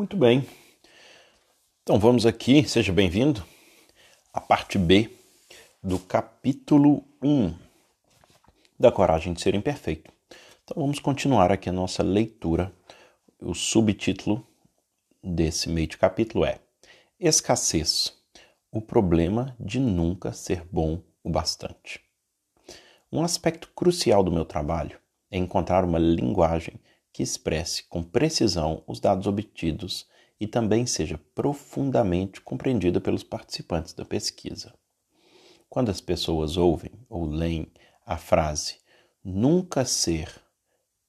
Muito bem. Então vamos aqui, seja bem-vindo, à parte B do capítulo 1 da Coragem de Ser Imperfeito. Então vamos continuar aqui a nossa leitura. O subtítulo desse meio de capítulo é Escassez o problema de nunca ser bom o bastante. Um aspecto crucial do meu trabalho é encontrar uma linguagem que expresse com precisão os dados obtidos e também seja profundamente compreendida pelos participantes da pesquisa. Quando as pessoas ouvem ou leem a frase nunca ser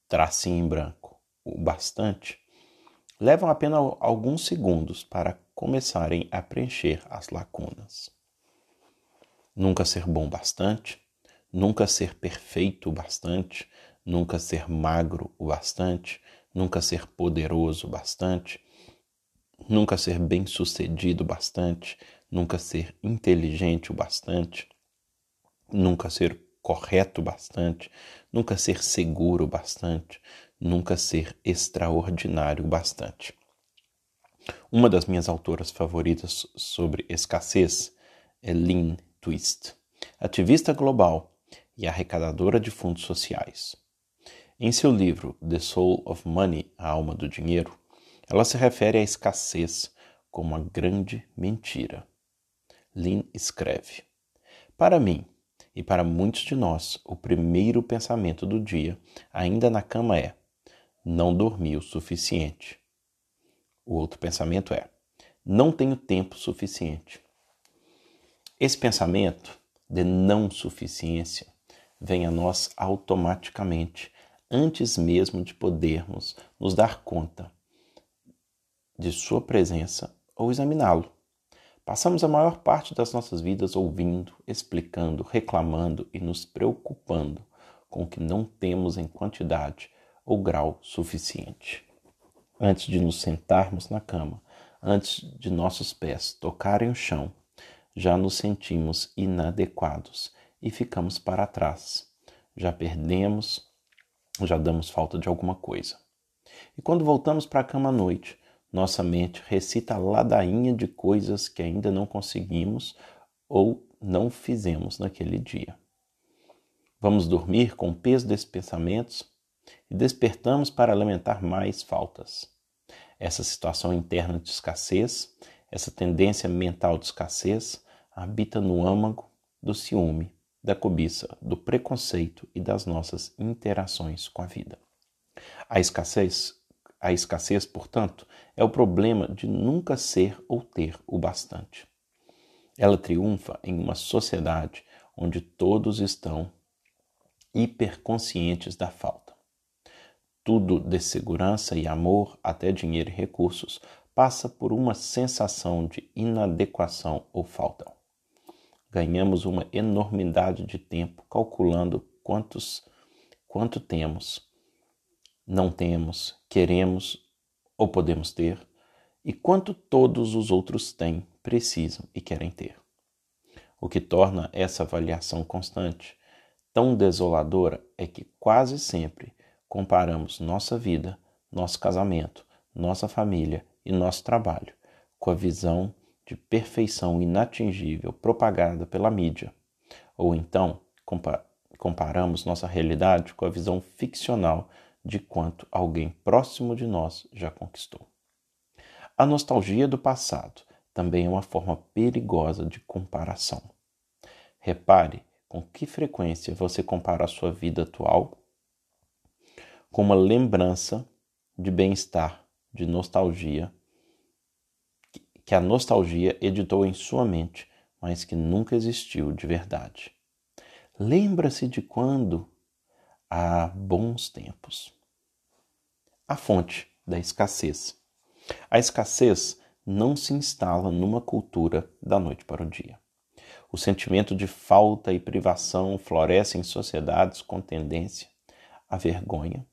tracinho em branco o bastante, levam apenas alguns segundos para começarem a preencher as lacunas. Nunca ser bom bastante, nunca ser perfeito bastante, nunca ser magro o bastante, nunca ser poderoso o bastante, nunca ser bem-sucedido bastante, nunca ser inteligente o bastante, nunca ser correto bastante, nunca ser seguro bastante, nunca ser extraordinário bastante. Uma das minhas autoras favoritas sobre escassez é Lynn Twist, ativista global e arrecadadora de fundos sociais. Em seu livro The Soul of Money, A Alma do Dinheiro, ela se refere à escassez como uma grande mentira. Lynn escreve: Para mim e para muitos de nós, o primeiro pensamento do dia, ainda na cama, é: não dormi o suficiente. O outro pensamento é: não tenho tempo suficiente. Esse pensamento de não suficiência vem a nós automaticamente, antes mesmo de podermos nos dar conta de sua presença ou examiná-lo. Passamos a maior parte das nossas vidas ouvindo, explicando, reclamando e nos preocupando com o que não temos em quantidade ou grau suficiente antes de nos sentarmos na cama, antes de nossos pés tocarem o chão, já nos sentimos inadequados e ficamos para trás. Já perdemos, já damos falta de alguma coisa. E quando voltamos para a cama à noite, nossa mente recita a ladainha de coisas que ainda não conseguimos ou não fizemos naquele dia. Vamos dormir com o peso desses pensamentos e despertamos para lamentar mais faltas. Essa situação interna de escassez, essa tendência mental de escassez, habita no âmago do ciúme, da cobiça, do preconceito e das nossas interações com a vida. A escassez, a escassez, portanto, é o problema de nunca ser ou ter o bastante. Ela triunfa em uma sociedade onde todos estão hiperconscientes da falta tudo de segurança e amor, até dinheiro e recursos, passa por uma sensação de inadequação ou falta. Ganhamos uma enormidade de tempo calculando quantos quanto temos, não temos, queremos ou podemos ter, e quanto todos os outros têm, precisam e querem ter. O que torna essa avaliação constante tão desoladora é que quase sempre comparamos nossa vida, nosso casamento, nossa família e nosso trabalho com a visão de perfeição inatingível propagada pela mídia. Ou então comparamos nossa realidade com a visão ficcional de quanto alguém próximo de nós já conquistou. A nostalgia do passado também é uma forma perigosa de comparação. Repare com que frequência você compara a sua vida atual com uma lembrança de bem-estar, de nostalgia, que a nostalgia editou em sua mente, mas que nunca existiu de verdade. Lembra-se de quando há bons tempos. A fonte da escassez. A escassez não se instala numa cultura da noite para o dia. O sentimento de falta e privação floresce em sociedades com tendência à vergonha,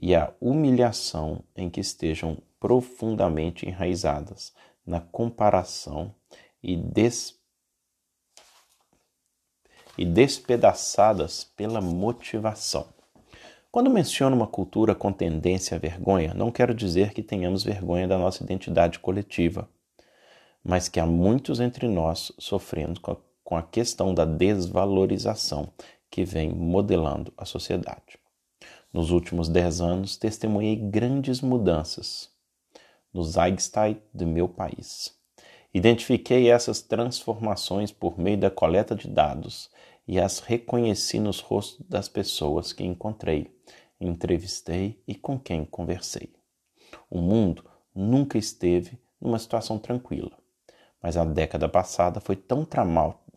e a humilhação em que estejam profundamente enraizadas na comparação e, des... e despedaçadas pela motivação. Quando menciono uma cultura com tendência à vergonha, não quero dizer que tenhamos vergonha da nossa identidade coletiva, mas que há muitos entre nós sofrendo com a questão da desvalorização que vem modelando a sociedade. Nos últimos dez anos, testemunhei grandes mudanças no Zeitgeist do meu país. Identifiquei essas transformações por meio da coleta de dados e as reconheci nos rostos das pessoas que encontrei, entrevistei e com quem conversei. O mundo nunca esteve numa situação tranquila, mas a década passada foi tão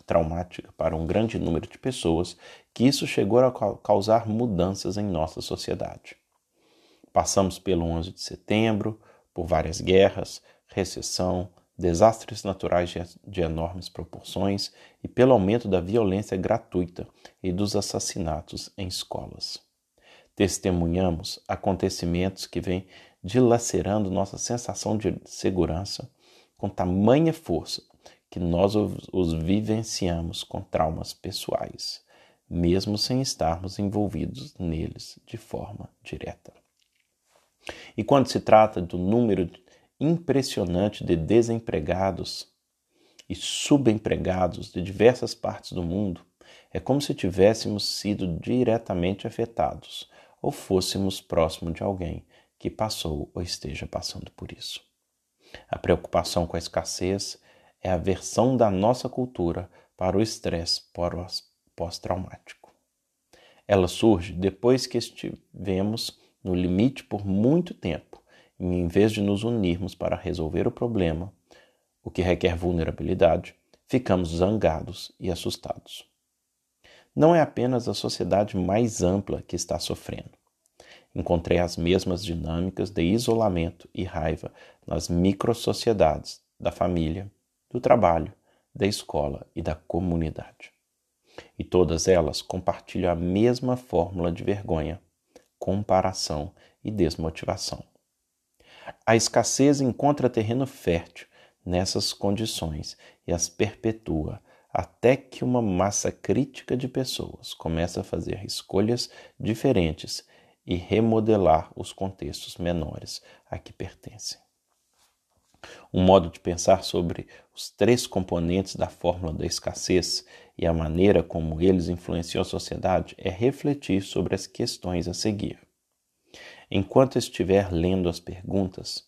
traumática para um grande número de pessoas que isso chegou a causar mudanças em nossa sociedade. Passamos pelo 11 de setembro, por várias guerras, recessão, desastres naturais de enormes proporções e pelo aumento da violência gratuita e dos assassinatos em escolas. Testemunhamos acontecimentos que vêm dilacerando nossa sensação de segurança com tamanha força que nós os vivenciamos com traumas pessoais, mesmo sem estarmos envolvidos neles de forma direta. E quando se trata do número impressionante de desempregados e subempregados de diversas partes do mundo, é como se tivéssemos sido diretamente afetados ou fôssemos próximo de alguém que passou ou esteja passando por isso. A preocupação com a escassez é a versão da nossa cultura para o estresse pós-traumático. Ela surge depois que estivemos no limite por muito tempo e em vez de nos unirmos para resolver o problema, o que requer vulnerabilidade, ficamos zangados e assustados. Não é apenas a sociedade mais ampla que está sofrendo. Encontrei as mesmas dinâmicas de isolamento e raiva nas microsociedades da família, do trabalho, da escola e da comunidade. E todas elas compartilham a mesma fórmula de vergonha, comparação e desmotivação. A escassez encontra terreno fértil nessas condições e as perpetua até que uma massa crítica de pessoas começa a fazer escolhas diferentes e remodelar os contextos menores a que pertencem. Um modo de pensar sobre os três componentes da fórmula da escassez e a maneira como eles influenciam a sociedade é refletir sobre as questões a seguir. Enquanto estiver lendo as perguntas,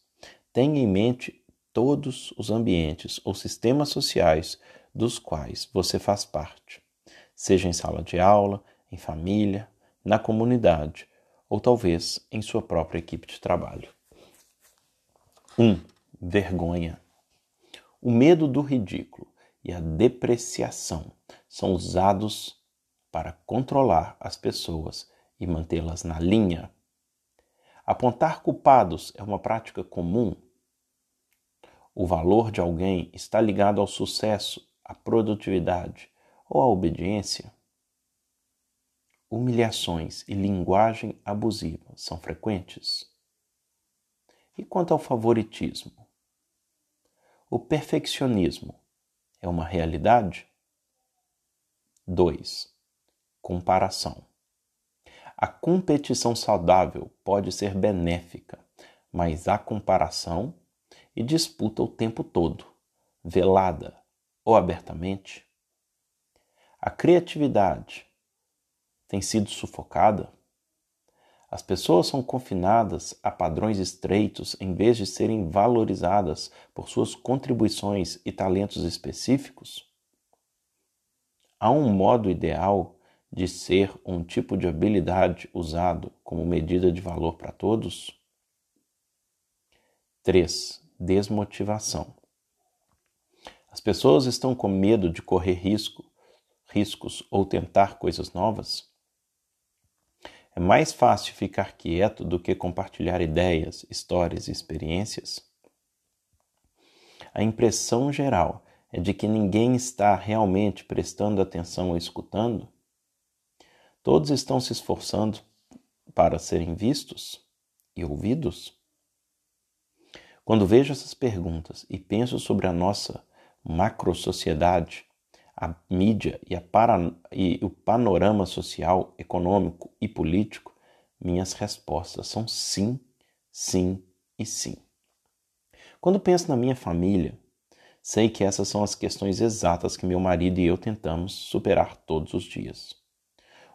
tenha em mente todos os ambientes ou sistemas sociais dos quais você faz parte, seja em sala de aula, em família, na comunidade ou talvez em sua própria equipe de trabalho. 1. Um, vergonha. O medo do ridículo e a depreciação são usados para controlar as pessoas e mantê-las na linha Apontar culpados é uma prática comum. O valor de alguém está ligado ao sucesso, à produtividade ou à obediência. Humilhações e linguagem abusiva são frequentes. E quanto ao favoritismo? O perfeccionismo é uma realidade? 2. Comparação. A competição saudável pode ser benéfica, mas a comparação e disputa o tempo todo, velada ou abertamente. A criatividade tem sido sufocada. As pessoas são confinadas a padrões estreitos em vez de serem valorizadas por suas contribuições e talentos específicos. Há um modo ideal de ser um tipo de habilidade usado como medida de valor para todos? 3. Desmotivação. As pessoas estão com medo de correr risco, riscos ou tentar coisas novas? É mais fácil ficar quieto do que compartilhar ideias, histórias e experiências? A impressão geral é de que ninguém está realmente prestando atenção ou escutando? Todos estão se esforçando para serem vistos e ouvidos? Quando vejo essas perguntas e penso sobre a nossa macro-sociedade, a mídia e, a para... e o panorama social, econômico e político, minhas respostas são sim, sim e sim. Quando penso na minha família, sei que essas são as questões exatas que meu marido e eu tentamos superar todos os dias.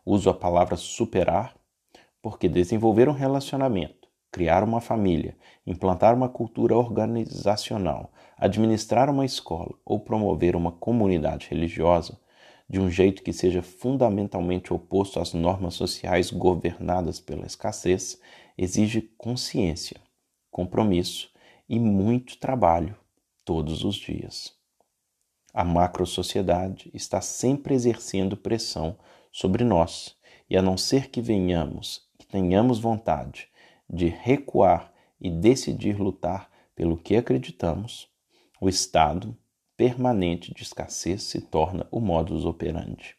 Uso a palavra superar porque desenvolver um relacionamento, criar uma família, implantar uma cultura organizacional, administrar uma escola ou promover uma comunidade religiosa de um jeito que seja fundamentalmente oposto às normas sociais governadas pela escassez, exige consciência, compromisso e muito trabalho todos os dias. A macro-sociedade está sempre exercendo pressão sobre nós, e a não ser que venhamos, que tenhamos vontade de recuar e decidir lutar pelo que acreditamos, o estado permanente de escassez se torna o modus operandi.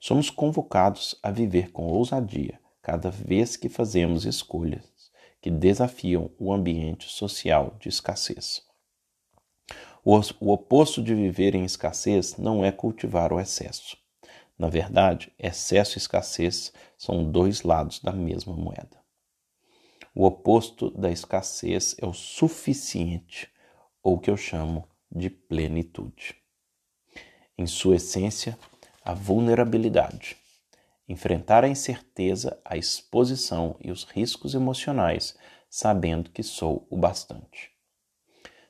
Somos convocados a viver com ousadia cada vez que fazemos escolhas que desafiam o ambiente social de escassez. O oposto de viver em escassez não é cultivar o excesso. Na verdade, excesso e escassez são dois lados da mesma moeda. O oposto da escassez é o suficiente, ou o que eu chamo de plenitude. Em sua essência, a vulnerabilidade. Enfrentar a incerteza, a exposição e os riscos emocionais, sabendo que sou o bastante.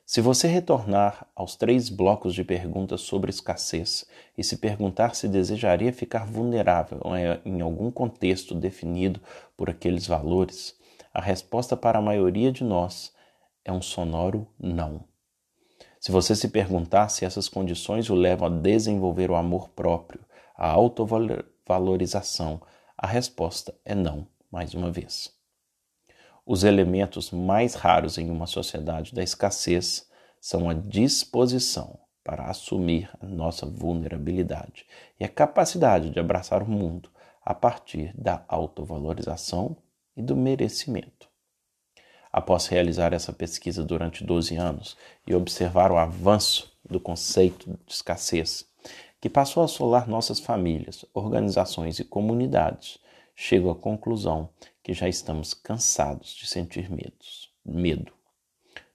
Se você retornar aos três blocos de perguntas sobre escassez e se perguntar se desejaria ficar vulnerável em algum contexto definido por aqueles valores, a resposta para a maioria de nós é um sonoro não. Se você se perguntar se essas condições o levam a desenvolver o amor próprio, a autovalorização, a resposta é não, mais uma vez. Os elementos mais raros em uma sociedade da escassez são a disposição para assumir a nossa vulnerabilidade e a capacidade de abraçar o mundo a partir da autovalorização e do merecimento. Após realizar essa pesquisa durante 12 anos e observar o avanço do conceito de escassez, que passou a assolar nossas famílias, organizações e comunidades, chego à conclusão que já estamos cansados de sentir medos, medo.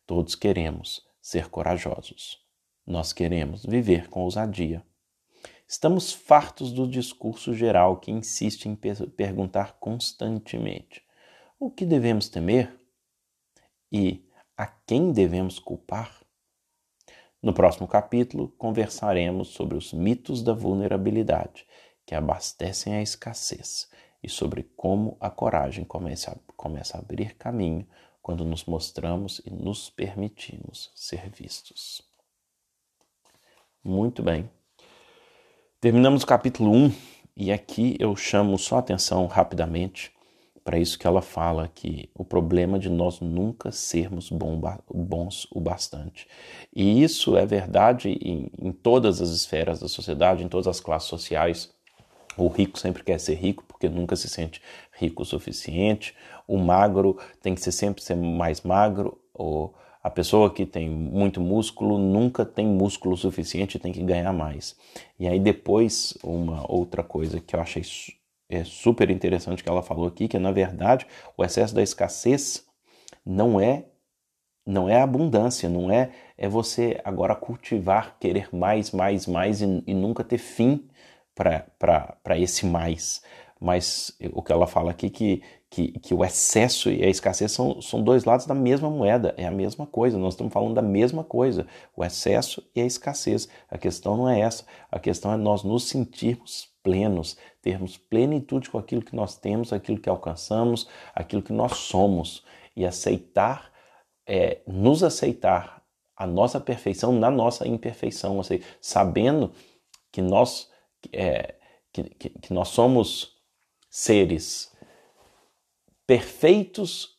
Todos queremos ser corajosos. Nós queremos viver com ousadia. Estamos fartos do discurso geral que insiste em perguntar constantemente: o que devemos temer? e a quem devemos culpar? No próximo capítulo, conversaremos sobre os mitos da vulnerabilidade que abastecem a escassez e sobre como a coragem começa a, começa a abrir caminho quando nos mostramos e nos permitimos ser vistos. Muito bem. Terminamos o capítulo 1 e aqui eu chamo só atenção rapidamente para isso que ela fala que o problema de nós nunca sermos bons o bastante. E isso é verdade em, em todas as esferas da sociedade, em todas as classes sociais. O rico sempre quer ser rico porque nunca se sente rico o suficiente. O magro tem que ser sempre ser mais magro. Ou a pessoa que tem muito músculo nunca tem músculo suficiente e tem que ganhar mais. E aí depois uma outra coisa que eu achei é super interessante que ela falou aqui, que na verdade o excesso da escassez não é não é abundância, não é é você agora cultivar, querer mais, mais, mais e, e nunca ter fim para esse mais. Mas o que ela fala aqui que, que, que o excesso e a escassez são, são dois lados da mesma moeda, é a mesma coisa, nós estamos falando da mesma coisa, o excesso e a escassez. A questão não é essa, a questão é nós nos sentirmos plenos, termos plenitude com aquilo que nós temos, aquilo que alcançamos, aquilo que nós somos e aceitar, é, nos aceitar a nossa perfeição na nossa imperfeição, ou seja, sabendo que nós, é, que, que, que nós somos seres perfeitos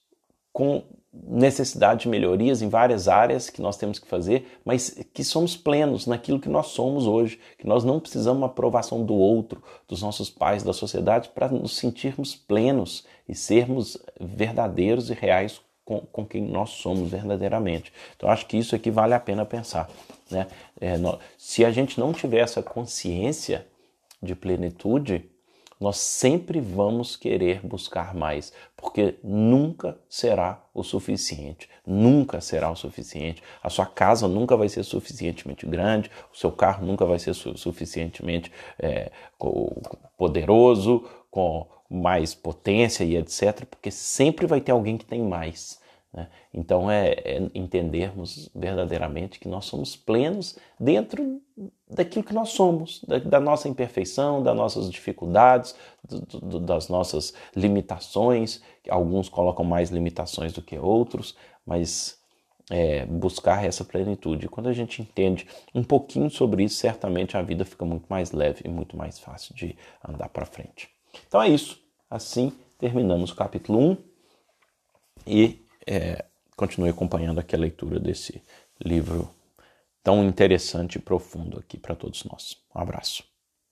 com necessidade de melhorias em várias áreas que nós temos que fazer, mas que somos plenos naquilo que nós somos hoje, que nós não precisamos uma aprovação do outro, dos nossos pais, da sociedade, para nos sentirmos plenos e sermos verdadeiros e reais com, com quem nós somos verdadeiramente. Então, acho que isso aqui vale a pena pensar. Né? É, se a gente não tiver essa consciência de plenitude, nós sempre vamos querer buscar mais, porque nunca será o suficiente. Nunca será o suficiente. A sua casa nunca vai ser suficientemente grande, o seu carro nunca vai ser su suficientemente é, poderoso, com mais potência e etc., porque sempre vai ter alguém que tem mais. Né? Então é, é, entendermos verdadeiramente que nós somos plenos dentro daquilo que nós somos, da, da nossa imperfeição, das nossas dificuldades, do, do, das nossas limitações. Alguns colocam mais limitações do que outros, mas é, buscar essa plenitude. Quando a gente entende um pouquinho sobre isso, certamente a vida fica muito mais leve e muito mais fácil de andar para frente. Então é isso. Assim terminamos o capítulo 1 e é, continue acompanhando aqui a leitura desse livro tão interessante e profundo aqui para todos nós. Um abraço.